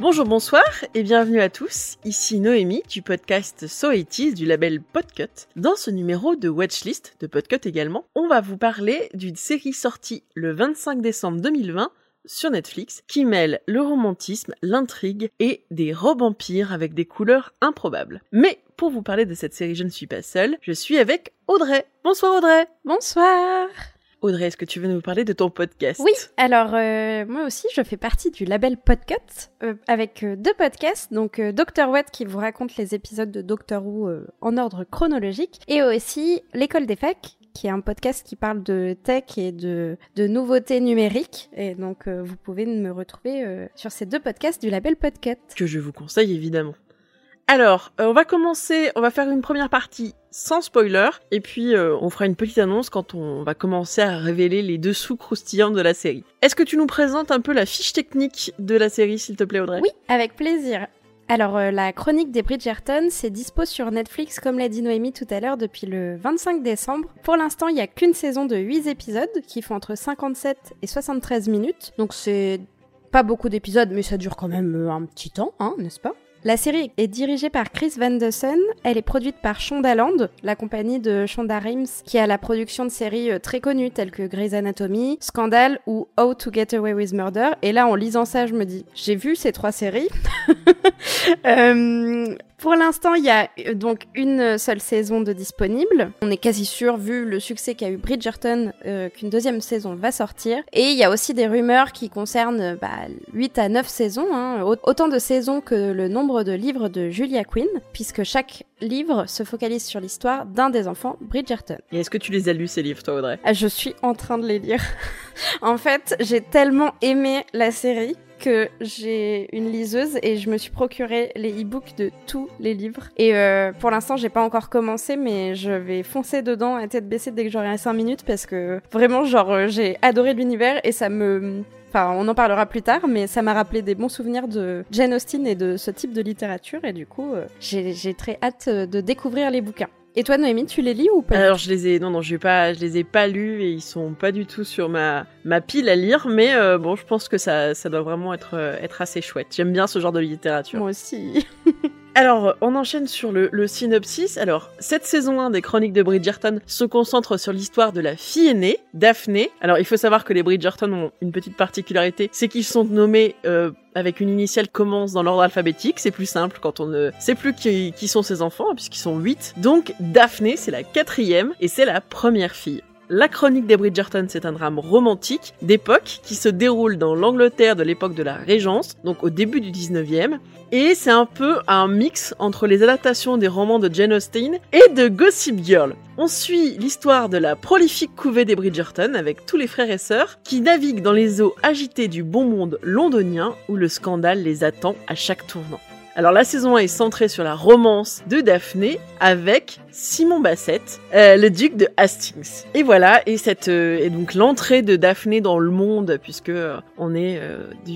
Bonjour, bonsoir et bienvenue à tous. Ici Noémie du podcast So du label Podcut. Dans ce numéro de Watchlist de Podcut également, on va vous parler d'une série sortie le 25 décembre 2020 sur Netflix qui mêle le romantisme, l'intrigue et des robes empires avec des couleurs improbables. Mais pour vous parler de cette série, je ne suis pas seule, je suis avec Audrey. Bonsoir Audrey. Bonsoir. Audrey, est-ce que tu veux nous parler de ton podcast? Oui, alors euh, moi aussi, je fais partie du label Podcut euh, avec euh, deux podcasts, donc Dr. Watt qui vous raconte les épisodes de Doctor Who en ordre chronologique, et aussi l'école des facs qui est un podcast qui parle de tech et de, de nouveautés numériques. Et donc, vous pouvez me retrouver sur ces deux podcasts du label Podcut. Que je vous conseille évidemment. Alors, euh, on va commencer, on va faire une première partie sans spoiler, et puis euh, on fera une petite annonce quand on va commencer à révéler les dessous croustillants de la série. Est-ce que tu nous présentes un peu la fiche technique de la série, s'il te plaît, Audrey? Oui, avec plaisir. Alors, euh, la chronique des Bridgerton, c'est dispo sur Netflix, comme l'a dit Noémie tout à l'heure, depuis le 25 décembre. Pour l'instant, il n'y a qu'une saison de 8 épisodes, qui font entre 57 et 73 minutes. Donc c'est pas beaucoup d'épisodes, mais ça dure quand même un petit temps, hein, n'est-ce pas? La série est dirigée par Chris Van Elle est produite par Shondaland, la compagnie de Shonda Rhimes, qui a la production de séries euh, très connues telles que Grey's Anatomy, Scandal ou How to Get Away with Murder. Et là, en lisant ça, je me dis, j'ai vu ces trois séries. euh, pour l'instant, il y a euh, donc une seule saison de disponible. On est quasi sûr, vu le succès qu'a eu Bridgerton, euh, qu'une deuxième saison va sortir. Et il y a aussi des rumeurs qui concernent bah, 8 à 9 saisons, hein. autant de saisons que le nombre de livres de Julia Quinn, puisque chaque livre se focalise sur l'histoire d'un des enfants Bridgerton. Et est-ce que tu les as lus ces livres, toi, Audrey? Ah, Je suis en train de les lire. en fait, j'ai tellement aimé la série que j'ai une liseuse et je me suis procuré les e-books de tous les livres. Et euh, pour l'instant, j'ai pas encore commencé, mais je vais foncer dedans à tête baissée dès que j'aurai 5 minutes parce que vraiment, genre, euh, j'ai adoré l'univers et ça me Enfin, on en parlera plus tard, mais ça m'a rappelé des bons souvenirs de Jane Austen et de ce type de littérature, et du coup, euh, j'ai très hâte de découvrir les bouquins. Et toi, Noémie, tu les lis ou pas Alors, je les ai, non, non, je pas, je les ai pas lus et ils sont pas du tout sur ma ma pile à lire, mais euh, bon, je pense que ça, ça doit vraiment être euh, être assez chouette. J'aime bien ce genre de littérature. Moi aussi. Alors, on enchaîne sur le, synopsis. Alors, cette saison 1 des Chroniques de Bridgerton se concentre sur l'histoire de la fille aînée, Daphné. Alors, il faut savoir que les Bridgerton ont une petite particularité, c'est qu'ils sont nommés euh, avec une initiale commence dans l'ordre alphabétique. C'est plus simple quand on ne sait plus qui, qui sont ses enfants, puisqu'ils sont 8. Donc, Daphné, c'est la quatrième et c'est la première fille. La chronique des Bridgerton, c'est un drame romantique d'époque qui se déroule dans l'Angleterre de l'époque de la Régence, donc au début du 19e, et c'est un peu un mix entre les adaptations des romans de Jane Austen et de Gossip Girl. On suit l'histoire de la prolifique couvée des Bridgerton avec tous les frères et sœurs qui naviguent dans les eaux agitées du bon monde londonien où le scandale les attend à chaque tournant. Alors la saison 1 est centrée sur la romance de Daphné avec Simon Bassett, euh, le duc de Hastings. Et voilà, et cette euh, et donc l'entrée de Daphné dans le monde puisque euh, on est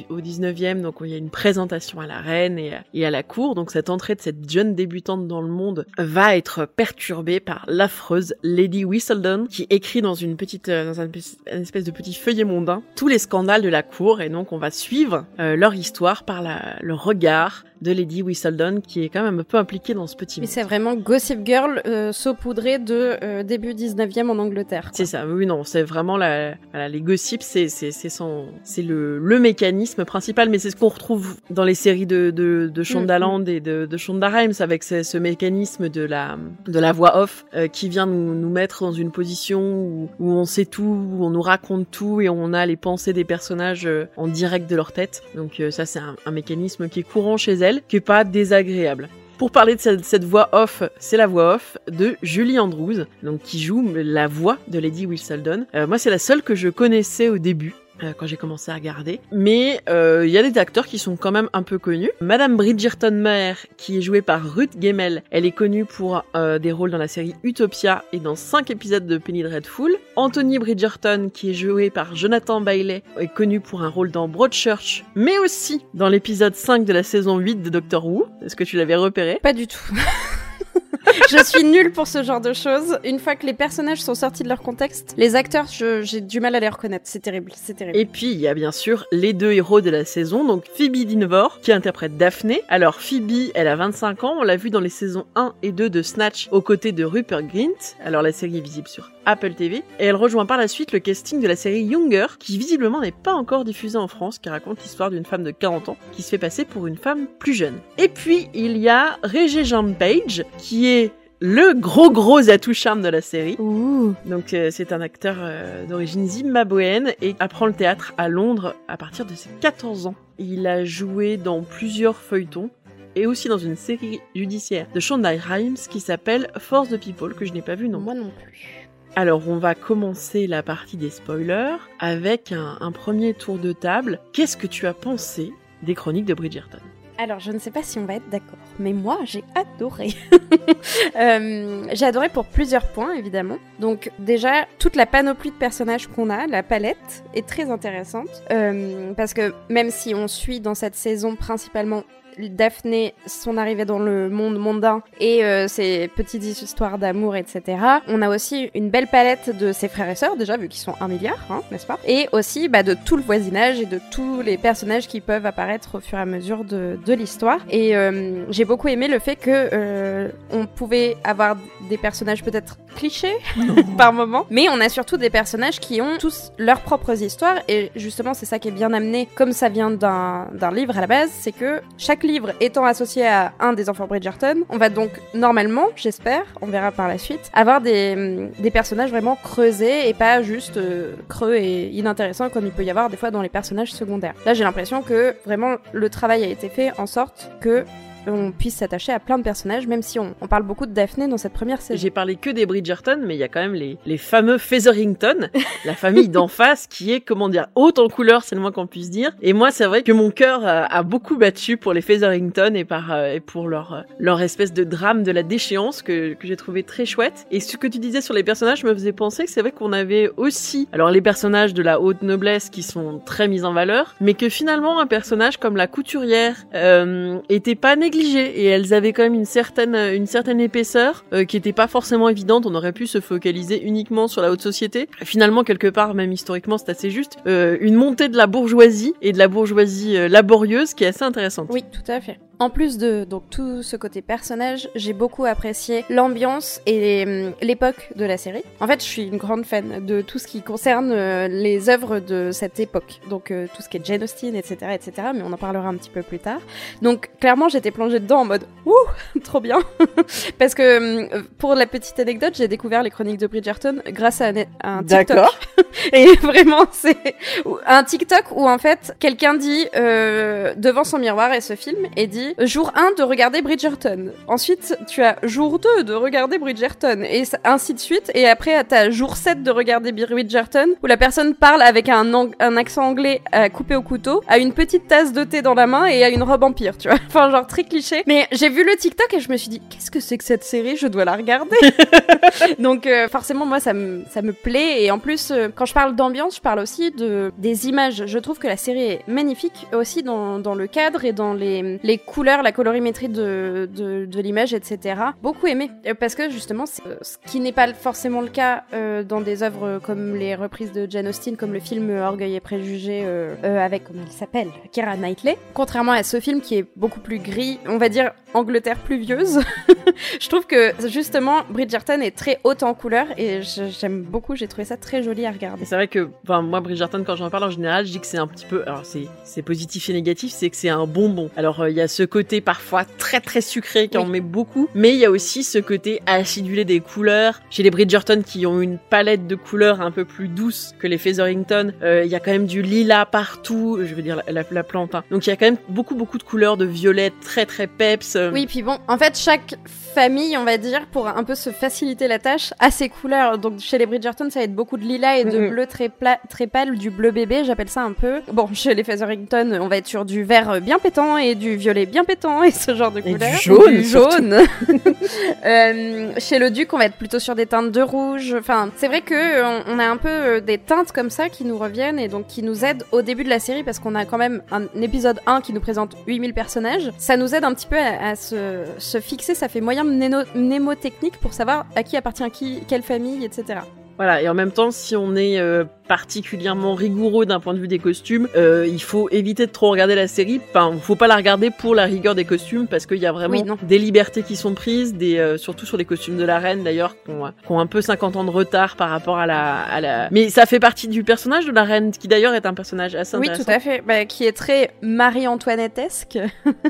au 19e donc il y a une présentation à la reine et, à la cour. Donc cette entrée de cette jeune débutante dans le monde va être perturbée par l'affreuse Lady Whistledown qui écrit dans une petite dans un, espèce de petit feuillet mondain tous les scandales de la cour et donc on va suivre leur histoire par la, le regard de Lady Whistledown qui est quand même un peu impliquée dans ce petit Mais c'est vraiment Gossip Girl euh, saupoudré de euh, début 19e en Angleterre. C'est ça, oui non, c'est vraiment la, voilà, les gossips, c'est le le mécanisme principal mais c'est ce qu'on retrouve dans les séries de de, de Shondaland mm, mm. et de de Shonda Rhimes avec ce, ce, mécanisme de la de la voix off euh, qui vient nous nous mettre dans une position où, où on sait tout, où on nous raconte tout et on a les pensées des personnages euh, en direct de leur tête. Donc ça c'est un, un mécanisme qui est courant chez elle pas désagréable. Pour parler de cette, voix off, c'est la voix off de Julie Andrews, donc qui joue la voix de Lady Whistledown. Euh, moi, c'est la seule que je connaissais au début. Euh, quand j'ai commencé à regarder. Mais euh, il y a des acteurs qui sont quand même un peu connus. Madame Bridgerton Maher, qui est jouée par Ruth Gemmel, elle est connue pour euh, des rôles dans la série Utopia et dans 5 épisodes de Penny Dreadful. Anthony Bridgerton, qui est joué par Jonathan Bailey, est connu pour un rôle dans Broadchurch, mais aussi dans l'épisode 5 de la saison 8 de Doctor Who. Est-ce que tu l'avais repéré? Pas du tout. je suis nulle pour ce genre de choses. Une fois que les personnages sont sortis de leur contexte, les acteurs, j'ai du mal à les reconnaître. C'est terrible. Et puis, il y a bien sûr les deux héros de la saison, donc Phoebe Dinvor, qui interprète Daphné. Alors, Phoebe, elle a 25 ans, on l'a vu dans les saisons 1 et 2 de Snatch, aux côtés de Rupert Grint. Alors, la série est visible sur Apple TV. Et elle rejoint par la suite le casting de la série Younger, qui visiblement n'est pas encore diffusée en France, qui raconte l'histoire d'une femme de 40 ans qui se fait passer pour une femme plus jeune. Et puis, il y a Regé Jean Page, qui est le gros gros atout charme de la série. Donc euh, c'est un acteur euh, d'origine zimbabwéenne et apprend le théâtre à Londres à partir de ses 14 ans. Il a joué dans plusieurs feuilletons et aussi dans une série judiciaire de Shonda Rhimes qui s'appelle Force the People que je n'ai pas vu non. Moi non plus. Alors on va commencer la partie des spoilers avec un premier tour de table. Qu'est-ce que tu as pensé des chroniques de Bridgerton? Alors, je ne sais pas si on va être d'accord, mais moi, j'ai adoré. Euh, j'ai adoré pour plusieurs points, évidemment. Donc, déjà, toute la panoplie de personnages qu'on a, la palette, est très intéressante. Euh, parce que même si on suit dans cette saison principalement Daphné, son arrivée dans le monde mondain et euh, ses petites histoires d'amour, etc. On a aussi une belle palette de ses frères et sœurs, déjà, vu qu'ils sont un milliard, hein, n'est-ce pas? Et aussi bah, de tout le voisinage et de tous les personnages qui peuvent apparaître au fur et à mesure de, de l'histoire. Et euh, j'ai beaucoup aimé le fait que euh, on pouvait avoir des personnages peut-être clichés par moment, mais on a surtout des personnages qui ont tous leurs propres histoires et justement c'est ça qui est bien amené comme ça vient d'un livre à la base, c'est que chaque livre étant associé à un des enfants Bridgerton, on va donc normalement, j'espère, on verra par la suite, avoir des, des personnages vraiment creusés et pas juste euh, creux et inintéressants comme il peut y avoir des fois dans les personnages secondaires. Là j'ai l'impression que vraiment le travail a été fait en sorte que on puisse s'attacher à plein de personnages, même si on, parle beaucoup de Daphné dans cette première saison. J'ai parlé que des Bridgerton, mais il y a quand même les, les fameux Featherington, la famille d'en face, qui est, comment dire, haute en couleur, c'est le moins qu'on puisse dire. Et moi, c'est vrai que mon cœur a, beaucoup battu pour les Featherington et, par, euh, et pour leur, euh, leur espèce de drame de la déchéance que, que j'ai trouvé très chouette. Et ce que tu disais sur les personnages me faisait penser que c'est vrai qu'on avait aussi, alors les personnages de la haute noblesse qui sont très mis en valeur, mais que finalement un personnage comme la couturière euh, était pas négligé et elles avaient quand même une certaine, une certaine épaisseur euh, qui était pas forcément évidente. On aurait pu se focaliser uniquement sur la haute société. Finalement, quelque part, même historiquement, c'est assez juste. Euh, une montée de la bourgeoisie et de la bourgeoisie euh, laborieuse qui est assez intéressante. Oui, tout à fait. En plus de donc tout ce côté personnage, j'ai beaucoup apprécié l'ambiance et hum, l'époque de la série. En fait, je suis une grande fan de tout ce qui concerne euh, les œuvres de cette époque. Donc euh, tout ce qui est Jane Austen, etc., etc. Mais on en parlera un petit peu plus tard. Donc clairement, j'étais plongée dedans en mode ouh, trop bien, parce que hum, pour la petite anecdote, j'ai découvert les chroniques de Bridgerton grâce à un, TikTok. et vraiment, c'est un TikTok où en fait quelqu'un dit euh, devant son miroir et ce film et dit jour 1 de regarder Bridgerton. Ensuite, tu as jour 2 de regarder Bridgerton. Et ainsi de suite. Et après, tu as jour 7 de regarder Bridgerton, où la personne parle avec un, un accent anglais euh, coupé au couteau, a une petite tasse de thé dans la main et a une robe empire, tu vois. Enfin, genre très cliché. Mais j'ai vu le TikTok et je me suis dit, qu'est-ce que c'est que cette série? Je dois la regarder. Donc, euh, forcément, moi, ça me, ça me plaît. Et en plus, euh, quand je parle d'ambiance, je parle aussi de, des images. Je trouve que la série est magnifique aussi dans, dans le cadre et dans les, les couleurs, la colorimétrie de, de, l'image, etc. Beaucoup aimé. Euh, parce que justement, euh, ce qui n'est pas forcément le cas euh, dans des œuvres comme les reprises de Jane Austen, comme le film Orgueil et Préjugés avec, comment il s'appelle Kira Knightley. Contrairement à ce film qui est beaucoup plus gris, on va dire Angleterre pluvieuse, je trouve que justement Bridgerton est très haute en couleur et j'aime beaucoup, j'ai trouvé ça très joli à regarder. C'est vrai que, moi Bridgerton, quand j'en parle en général, je dis que c'est un petit peu, alors c'est positif et négatif, c'est que c'est un bonbon. Alors il y a ce côté parfois très très sucré qui en met beaucoup, mais il y a aussi ce côté acidulé des couleurs. Chez les Bridgerton qui ont une palette de couleurs un peu plus douce que les Featherington, euh, il y a quand même du lilas partout, je veux dire la, la, plante. Hein. Donc il y a quand même beaucoup beaucoup de couleurs de violet très très peps. Euh. Oui, puis bon, en fait chaque famille, on va dire, pour un peu se faciliter la tâche, a ses couleurs. Donc chez les Bridgerton, ça va être beaucoup de lilas et de bleu très, très pâle, du bleu bébé, j'appelle ça un peu. Bon, chez les Featherington, on va être sur du vert bien pétant et du violet bien pétant et ce genre de couleurs. du jaune. Du jaune. euh, chez le duc, on va être plutôt sur des teintes de rouge. Enfin, c'est vrai que on, a un peu euh, des teintes comme ça qui nous reviennent et donc qui nous aident au début de la série parce qu'on a quand même un épisode 1 qui nous présente 8000 personnages. Ça nous aide un petit peu à, se, se, fixer. Ça fait moyen mnémo- mnémotechnique pour savoir à qui appartient qui, quelle famille, etc. Voilà, et en même temps, si on est euh, particulièrement rigoureux d'un point de vue des costumes, euh, il faut éviter de trop regarder la série. Enfin, faut pas la regarder pour la rigueur des costumes, parce qu'il y a vraiment Oui, des libertés qui sont prises, des, euh, surtout sur les costumes de la reine d'ailleurs, qui ont, ont un peu 50 ans de retard par rapport à la, à la... Mais ça fait partie du personnage de la reine, qui d'ailleurs est un personnage assez Oui, intéressant. tout à fait. Bah, qui est très Marie-Antoinette-esque.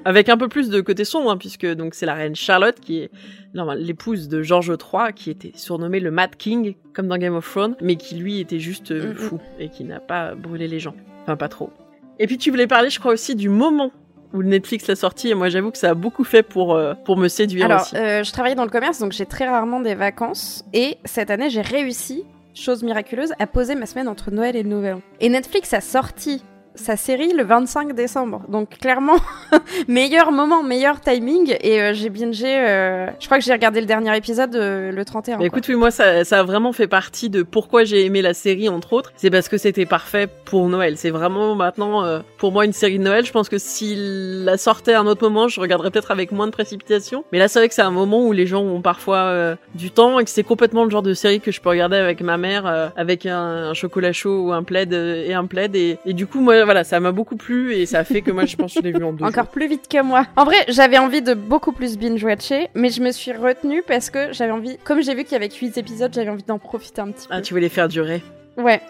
avec un peu plus de côté sombre, hein, puisque donc c'est la reine Charlotte qui est l'épouse de George III, qui était surnommé le Mad King, comme dans Game of Thrones, mais qui lui était juste euh, fou et qui n'a pas brûlé les gens. Enfin, pas trop. Et puis tu voulais parler, je crois aussi, du moment où Netflix l'a sorti, et moi j'avoue que ça a beaucoup fait pour, euh, pour me séduire Alors, aussi. euh, je travaillais dans le commerce, donc j'ai très rarement des vacances. Et cette année, j'ai réussi, chose miraculeuse, à poser ma semaine entre Noël et le Nouvel An. Et Netflix a sorti sa série le 25 décembre. Donc clairement, meilleur moment, meilleur timing. Et euh, j'ai bingé, euh, je crois que j'ai regardé le dernier épisode euh, le 31. Mais quoi. écoute, oui, moi, ça, ça a vraiment fait partie de pourquoi j'ai aimé la série, entre autres. C'est parce que c'était parfait pour Noël. C'est vraiment maintenant, euh, pour moi, une série de Noël. Je pense que s'il la sortait à un autre moment, je regarderais peut-être avec moins de précipitation. Mais là, c'est vrai que c'est un moment où les gens ont parfois du temps et que c'est complètement le genre de série que je peux regarder avec ma mère, avec un, un chocolat chaud ou un plaid et un plaid. Et, et du coup, moi, voilà, ça m'a beaucoup plu et ça a fait que moi, je pense que je l'ai vu en deux Encore jours. plus vite que moi. En vrai, j'avais envie de beaucoup plus binge-watcher, mais je me suis retenue parce que j'avais envie, comme j'ai vu qu'il y avait 8 épisodes, j'avais envie d'en profiter un petit peu. Ah, tu voulais faire durer. Ouais.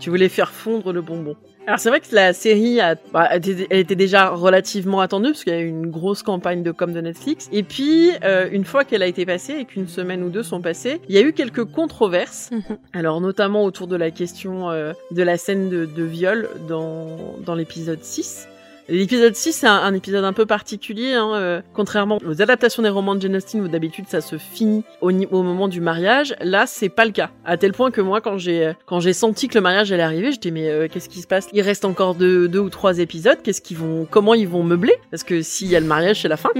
Tu voulais faire fondre le bonbon. Alors c'est vrai que la série a, bah, elle était- déjà relativement attendue parce qu'il y a eu une grosse campagne de com de Netflix. Et puis euh, une fois qu'elle a été passée et qu'une semaine ou deux sont passées, il y a eu quelques controverses. Mhm. Alors notamment autour de la question euh, de la scène de, de viol dans, dans l'épisode 6. L'épisode 6, c'est un, épisode un peu particulier, hein, euh, contrairement aux adaptations des romans de Jane Austen où d'habitude ça se finit au, au moment du mariage. Là, c'est pas le cas. À tel point que moi, quand j'ai quand j'ai senti que le mariage allait arriver, j'étais mais euh, qu'est-ce qui se passe? Il reste encore deux, deux ou trois épisodes. Qu'est-ce qu'ils vont Comment ils vont meubler? Parce que s'il y a le mariage, c'est la fin.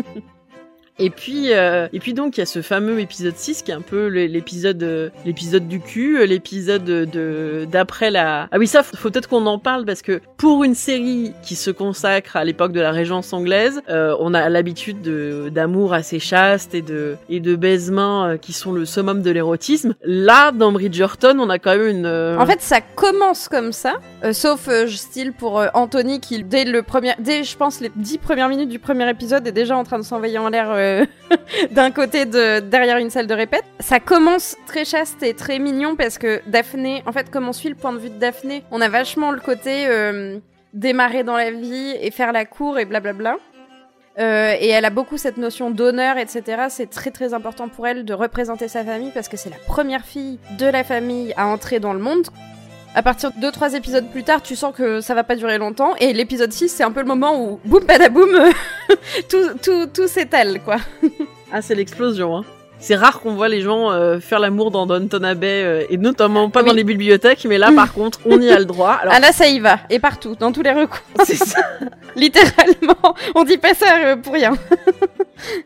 Et puis, euh, et puis donc il y a ce fameux épisode 6 qui est un peu l'épisode, euh, l'épisode du cul, euh, l'épisode de d'après la. Ah oui ça, faut peut-être qu'on en parle parce que pour une série qui se consacre à l'époque de la Régence anglaise, euh, on a l'habitude de d'amour assez chaste et de et de baisements euh, qui sont le summum de l'érotisme. Là, dans Bridgerton, on a quand même une. En fait, ça commence comme ça, sauf style pour Anthony qui, dès le premier, dès je pense les dix premières minutes du premier épisode, est déjà en train de s'envoyer en l'air euh, d'un côté de derrière une salle de répète. Ça commence très chaste et très mignon parce que Daphné, en fait, comme on suit le point de vue de Daphné, on a vachement le côté euh, démarrer dans la vie et faire la cour et blablabla. Euh, et elle a beaucoup cette notion d'honneur, etc. C'est très très important pour elle de représenter sa famille parce que c'est la première fille de la famille à entrer dans le monde. À partir de 2-3 épisodes plus tard, tu sens que ça va pas durer longtemps. Et l'épisode 6, c'est un peu le moment où, boum, badaboum, tout, tout, tout s'étale, quoi. Ah, c'est l'explosion. Hein. C'est rare qu'on voit les gens euh, faire l'amour dans Downton Abbey euh, et notamment pas Oui. dans les bibliothèques, mais là par contre on y a le droit. Alors Ah là, ça y va. Et partout, dans tous les recoins. c'est ça. Littéralement. On dit pas ça euh, pour rien.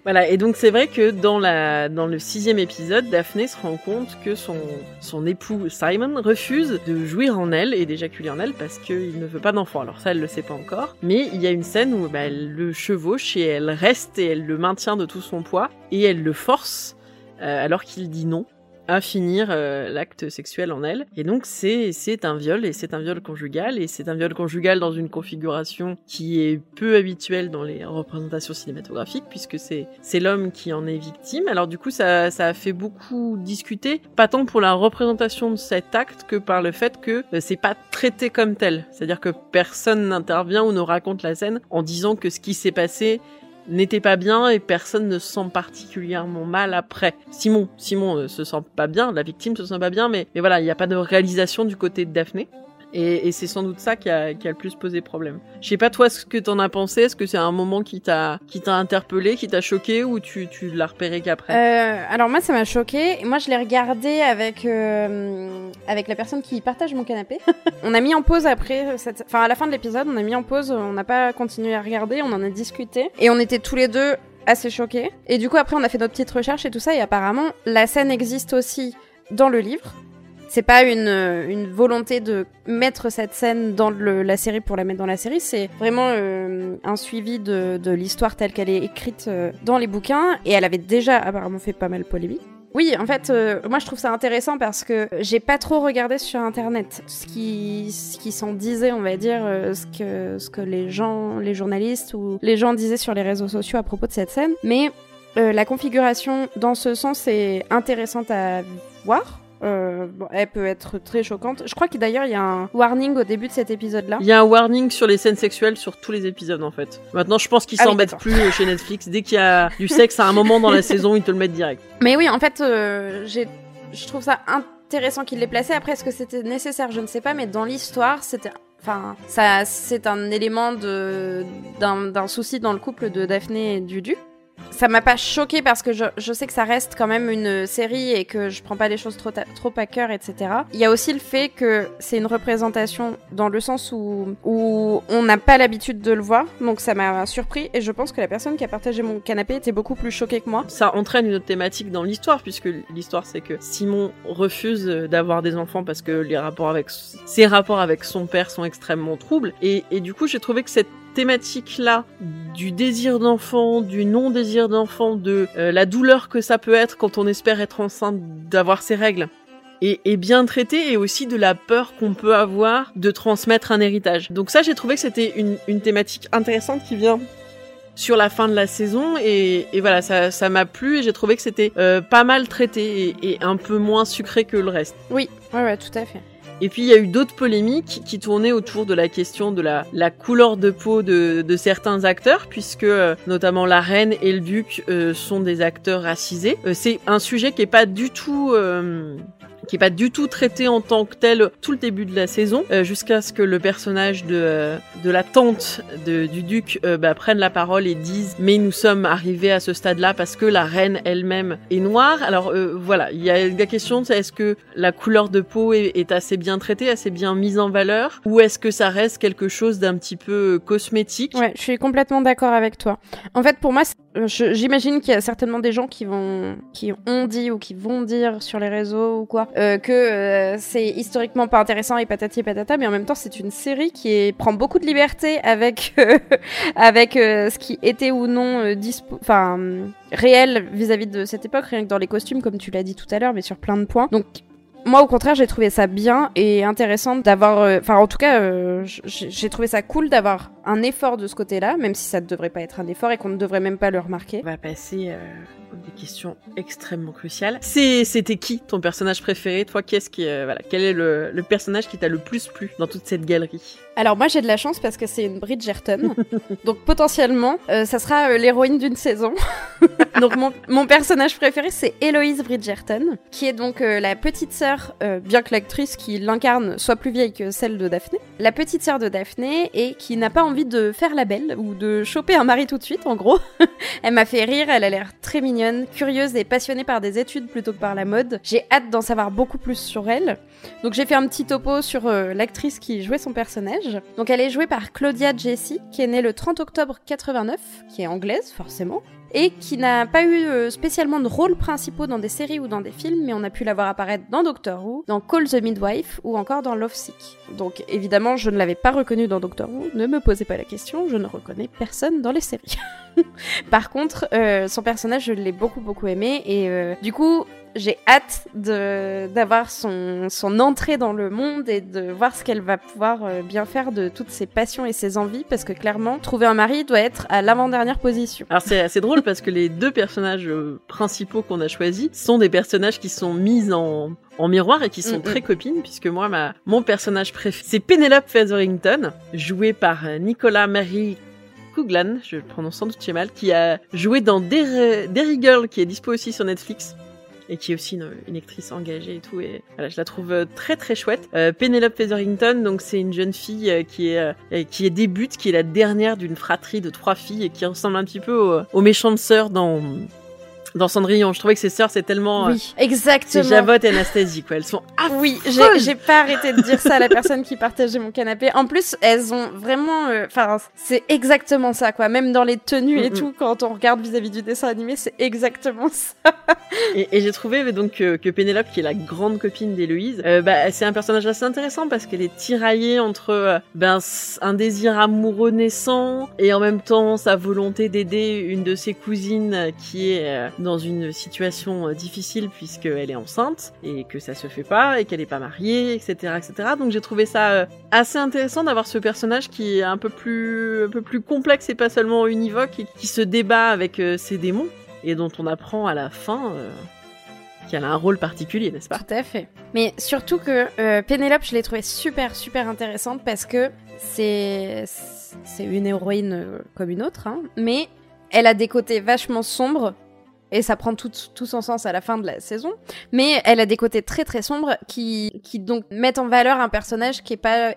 Voilà, et donc c'est vrai que dans, le sixième épisode, Daphné se rend compte que son, son époux Simon refuse de jouir en elle et d'éjaculer en elle parce qu'il ne veut pas d'enfant. Alors ça, elle le sait pas encore. Mais il y a une scène où bah, elle le chevauche et elle reste et elle le maintient de tout son poids et elle le force euh, alors qu'il dit non à finir euh, l'acte sexuel en elle. Et donc c'est c'est un viol et c'est un viol conjugal et c'est un viol conjugal dans une configuration qui est peu habituelle dans les représentations cinématographiques puisque c'est c'est l'homme qui en est victime. Alors du coup ça ça a fait beaucoup discuter, pas tant pour la représentation de cet acte que par le fait que euh, c'est pas traité comme tel. C'est-à-dire que personne n'intervient ou ne raconte la scène en disant que ce qui s'est passé n'était pas bien et personne ne se sent particulièrement mal après. Simon, Simon euh, se sent pas bien, la victime se sent pas bien, mais, mais voilà, il n'y a pas de réalisation du côté de Daphné. Et, et c'est sans doute ça qui a, qui a le plus posé problème. Je sais pas toi ce que t'en as pensé, est-ce que c'est un moment qui t'a qui t'a interpellé, qui t'a choqué ou tu, tu l'as repéré qu'après? Euh, alors moi ça m'a choqué. Moi je l'ai regardé avec euh, avec la personne qui partage mon canapé. on a mis en pause après cette, enfin à la fin de l'épisode, on a mis en pause, on n'a pas continué à regarder, on en a discuté et on était tous les deux assez choqués. Et du coup après on a fait notre petite recherche et tout ça et apparemment la scène existe aussi dans le livre. C'est pas une, une volonté de mettre cette scène dans la série pour la mettre dans la série, c'est vraiment euh, un suivi de, l'histoire telle qu'elle est écrite euh, dans les bouquins, et elle avait déjà apparemment fait pas mal polémique. Oui, en fait, euh, moi je trouve ça intéressant parce que j'ai pas trop regardé sur internet ce qui, ce qui s'en disait, on va dire, euh, ce que, ce que les gens, les journalistes ou les gens disaient sur les réseaux sociaux à propos de cette scène. Mais euh, la configuration dans ce sens est intéressante à voir. Euh, bon, elle peut être très choquante. Je crois que d'ailleurs il y a un warning au début de cet épisode-là. Il y a un warning sur les scènes sexuelles sur tous les épisodes en fait. Maintenant, je pense qu'ils Ah s'embêtent plus euh, chez Netflix. Dès qu'il y a du sexe à un moment dans la saison, ils te le mettent direct. Mais oui, en fait, euh, j'ai, je trouve ça intéressant qu'il l'ait placé. Après, est-ce que c'était nécessaire? Je ne sais pas, mais dans l'histoire, c'était. Enfin, ça, c'est un élément de d'un souci dans le couple de Daphné et du duc. Ça m'a pas choqué parce que je, sais que ça reste quand même une série et que je prends pas les choses trop, à cœur, etc. Il y a aussi le fait que c'est une représentation dans le sens où, où on n'a pas l'habitude de le voir, donc ça m'a surpris et je pense que la personne qui a partagé mon canapé était beaucoup plus choquée que moi. Ça entraîne une autre thématique dans l'histoire, puisque l'histoire c'est que Simon refuse d'avoir des enfants parce que les rapports avec ses rapports avec son père sont extrêmement troubles. Et, et du coup, j'ai trouvé que cette thématique-là du désir d'enfant, du non-désir d'enfant, de euh, la douleur que ça peut être quand on espère être enceinte, d'avoir ses règles, est bien traitée et aussi de la peur qu'on peut avoir de transmettre un héritage. Donc ça, j'ai trouvé que c'était une, thématique intéressante qui vient sur la fin de la saison et, et voilà ça ça m'a plu et j'ai trouvé que c'était euh, pas mal traité et, et un peu moins sucré que le reste. Oui, ouais, ouais, tout à fait. Et puis il y a eu d'autres polémiques qui tournaient autour de la question de la, couleur de peau de, certains acteurs, puisque euh, notamment la reine et le duc euh, sont des acteurs racisés. Euh, c'est un sujet qui est pas du tout qui est pas du tout traité en tant que tel tout le début de la saison, euh, jusqu'à ce que le personnage de, euh, de la tante de- du duc euh, bah, prenne la parole et dise mais nous sommes arrivés à ce stade-là parce que la reine elle-même est noire. Alors euh, voilà, il y a la question c'est est-ce que la couleur de peau est, est assez bien traitée, assez bien mise en valeur, ou est-ce que ça reste quelque chose d'un petit peu cosmétique? Ouais, je suis complètement d'accord avec toi. En fait, pour moi, j'imagine qu'il y a certainement des gens qui vont, qui ont dit ou qui vont dire sur les réseaux ou quoi, euh, que euh, c'est historiquement pas intéressant et patati et patata, mais en même temps, c'est une série qui prend beaucoup de liberté avec, euh, avec ce qui était ou non dispo, enfin réel vis-à-vis de cette époque, rien que dans les costumes, comme tu l'as dit tout à l'heure, mais sur plein de points. Moi, au contraire, j'ai trouvé ça bien et intéressant d'avoir. euh, Enfin, en tout cas, euh, j'ai trouvé ça cool d'avoir un effort de ce côté-là, même si ça ne devrait pas être un effort et qu'on ne devrait même pas le remarquer. On va passer euh, des questions extrêmement cruciales. C'était qui ton personnage préféré? Toi, qu'est-ce qui, euh, voilà, quel est le personnage qui t'a le plus plu dans toute cette galerie? Alors moi, j'ai de la chance parce que c'est une Bridgerton, donc potentiellement, euh, ça sera euh, l'héroïne d'une saison. donc mon, mon personnage préféré, c'est Héloïse Bridgerton, qui est donc euh, la petite sœur, bien que l'actrice qui l'incarne soit plus vieille que celle de Daphné, la petite sœur de Daphné et qui n'a pas envie de faire la belle ou de choper un mari tout de suite, en gros. elle m'a fait rire, elle a l'air très mignonne, curieuse et passionnée par des études plutôt que par la mode. J'ai hâte d'en savoir beaucoup plus sur elle. Donc j'ai fait un petit topo sur l'actrice qui jouait son personnage. Donc elle est jouée par Claudia Jessie, qui est née le 30 octobre 89, qui est anglaise forcément, et qui n'a pas eu euh, spécialement de rôles principaux dans des séries ou dans des films, mais on a pu la voir apparaître dans Doctor Who, dans Call the Midwife ou encore dans Love Sick. Donc évidemment, je ne l'avais pas reconnue dans Doctor Who, ne me posez pas la question, je ne reconnais personne dans les séries. Par contre, euh, son personnage, je l'ai beaucoup beaucoup aimé et euh, du coup, j'ai hâte de d'avoir son son entrée dans le monde et de voir ce qu'elle va pouvoir euh, bien faire de toutes ses passions et ses envies parce que clairement, trouver un mari doit être à l'avant-dernière position. Alors c'est assez drôle parce que les deux personnages euh, principaux qu'on a choisis sont des personnages qui sont mis en en miroir et qui sont Mm, très copines puisque moi ma mon personnage préféré c'est Penelope Featherington jouée par euh, Nicolas Mary Couglan, je le prononce sans doute chez mal, qui a joué dans Derry Derry Girl qui est dispo aussi sur Netflix et qui est aussi une, actrice engagée et tout et voilà je la trouve euh, très très chouette. Euh, Penelope Featherington donc c'est une jeune fille euh, qui est qui est débute qui est la dernière d'une fratrie de trois filles et qui ressemble un petit peu au, aux méchantes sœurs dans dans Cendrillon. Je trouvais que ses sœurs, c'est tellement. Oui, exactement. C'est Javotte et Anastasie, quoi. Elles sont ah Oui, j'ai pas arrêté de dire ça à la personne qui partageait mon canapé. En plus, elles ont vraiment. Enfin, c'est exactement ça, quoi. Même dans les tenues et tout, quand on regarde vis-à-vis du dessin animé, c'est exactement ça. et, et j'ai trouvé donc que, que, Pénélope, qui est la grande copine d'Héloïse, euh, bah, c'est un personnage assez intéressant parce qu'elle est tiraillée entre euh, ben, un désir amoureux naissant et en même temps sa volonté d'aider une de ses cousines qui est euh, dans une situation difficile puisqu'elle est enceinte et que ça se fait pas et qu'elle est pas mariée, etc., etc. Donc j'ai trouvé ça assez intéressant d'avoir ce personnage qui est un peu plus, un peu plus complexe et pas seulement univoque qui se débat avec ses démons et dont on apprend à la fin euh, qu'elle a un rôle particulier, n'est-ce pas? Tout à fait. Mais surtout que euh, Pénélope, je l'ai trouvée super, super intéressante parce que c'est c'est une héroïne euh, comme une autre, hein, mais elle a des côtés vachement sombres. Et ça prend tout, tout, son sens à la fin de la saison. Mais elle a des côtés très très sombres qui, qui donc mettent en valeur un personnage qui est pas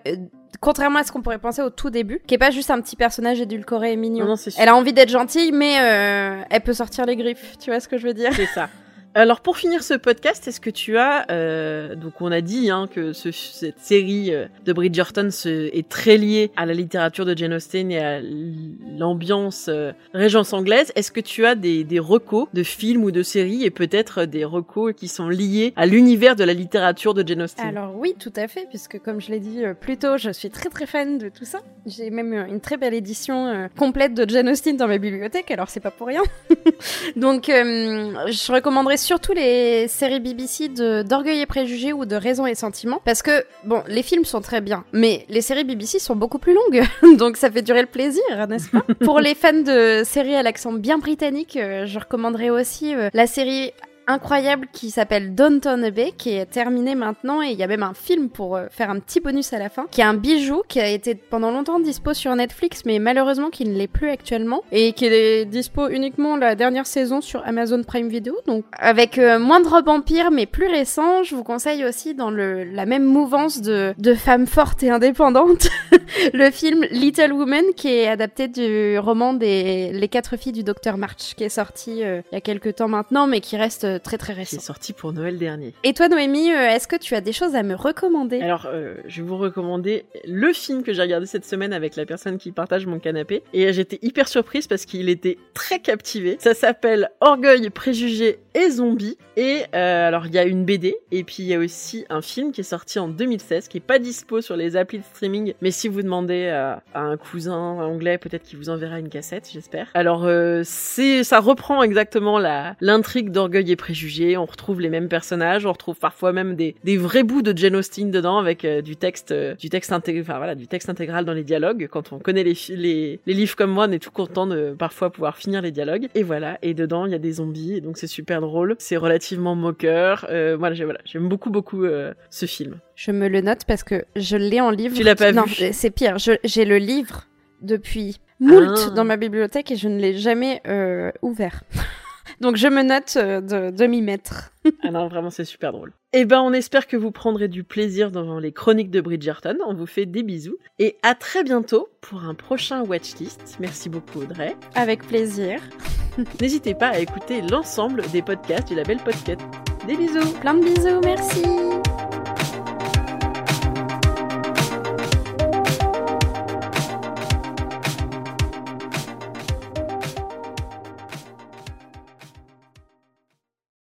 contrairement à ce qu'on pourrait penser au tout début, qui est pas juste un petit personnage édulcoré et mignon. elle a envie d'être gentille, mais euh, elle peut sortir les griffes. Tu vois ce que je veux dire? C'est ça. Alors pour finir ce podcast, est-ce que tu as euh, donc on a dit hein, que ce, cette série euh, de Bridgerton se, est très liée à la littérature de Jane Austen et à l'ambiance euh, régence anglaise. Est-ce que tu as des, des recos de films ou de séries et peut-être des recos qui sont liés à l'univers de la littérature de Jane Austen? Alors oui, tout à fait, puisque comme je l'ai dit plus tôt, je suis très très fan de tout ça. J'ai même une très belle édition complète de Jane Austen dans ma bibliothèque, alors c'est pas pour rien. donc je recommanderais surtout les séries BBC d'Orgueil et Préjugés ou de Raison et Sentiments parce que bon, les films sont très bien, mais les séries BBC sont beaucoup plus longues, donc ça fait durer le plaisir, n'est-ce pas? Pour les fans de séries à l'accent bien britannique, euh, je recommanderais aussi euh, la série incroyable qui s'appelle Downton Abbey, qui est terminé maintenant et il y a même un film pour euh, faire un petit bonus à la fin, qui est un bijou qui a été pendant longtemps dispo sur Netflix, mais malheureusement qui ne l'est plus actuellement et qui est dispo uniquement la dernière saison sur Amazon Prime Video. Donc avec euh, moins de robes empire mais plus récent, je vous conseille aussi dans le, la même mouvance de, de femmes fortes et indépendantes, le film Little Woman qui est adapté du roman des Les quatre filles du docteur March, qui est sorti euh, il y a quelques temps maintenant, mais qui reste très très récent. Qui est sorti pour Noël dernier. Et toi Noémie, euh, est-ce que tu as des choses à me recommander? Alors, euh, je vais vous recommander le film que j'ai regardé cette semaine avec la personne qui partage mon canapé. Et j'étais hyper surprise parce qu'il était très captivé. Ça s'appelle Orgueil, préjugés et zombies. Et euh, alors, il y a une BD et puis il y a aussi un film qui est sorti en 2016 qui est pas dispo sur les applis de streaming. Mais si vous demandez à, un cousin anglais, peut-être qu'il vous enverra une cassette, j'espère. Alors, c'est ça reprend exactement la l'intrigue d'Orgueil et préjugés on retrouve les mêmes personnages, on retrouve parfois même des, des vrais bouts de Jane Austen dedans avec euh, du texte, euh, du texte intégral, enfin voilà, du texte intégral dans les dialogues. Quand on connaît les, les, les livres comme moi, on est tout content de parfois pouvoir finir les dialogues. Et voilà, et dedans il y a des zombies, et donc c'est super drôle, c'est relativement moqueur. Euh, voilà, j'aime voilà, beaucoup beaucoup ce film. Je me le note parce que je l'ai en livre. Tu l'as pas non, vu? Non, c'est pire. J'ai le livre depuis moult ah. dans ma bibliothèque et je ne l'ai jamais ouvert. Donc je me note euh, de, de m'y mettre. ah non, vraiment c'est super drôle. Eh ben on espère que vous prendrez du plaisir dans les chroniques de Bridgerton. On vous fait des bisous et à très bientôt pour un prochain watchlist. Merci beaucoup Audrey. Avec plaisir. N'hésitez pas à écouter l'ensemble des podcasts du label Podcast. Des bisous. Plein de bisous, merci.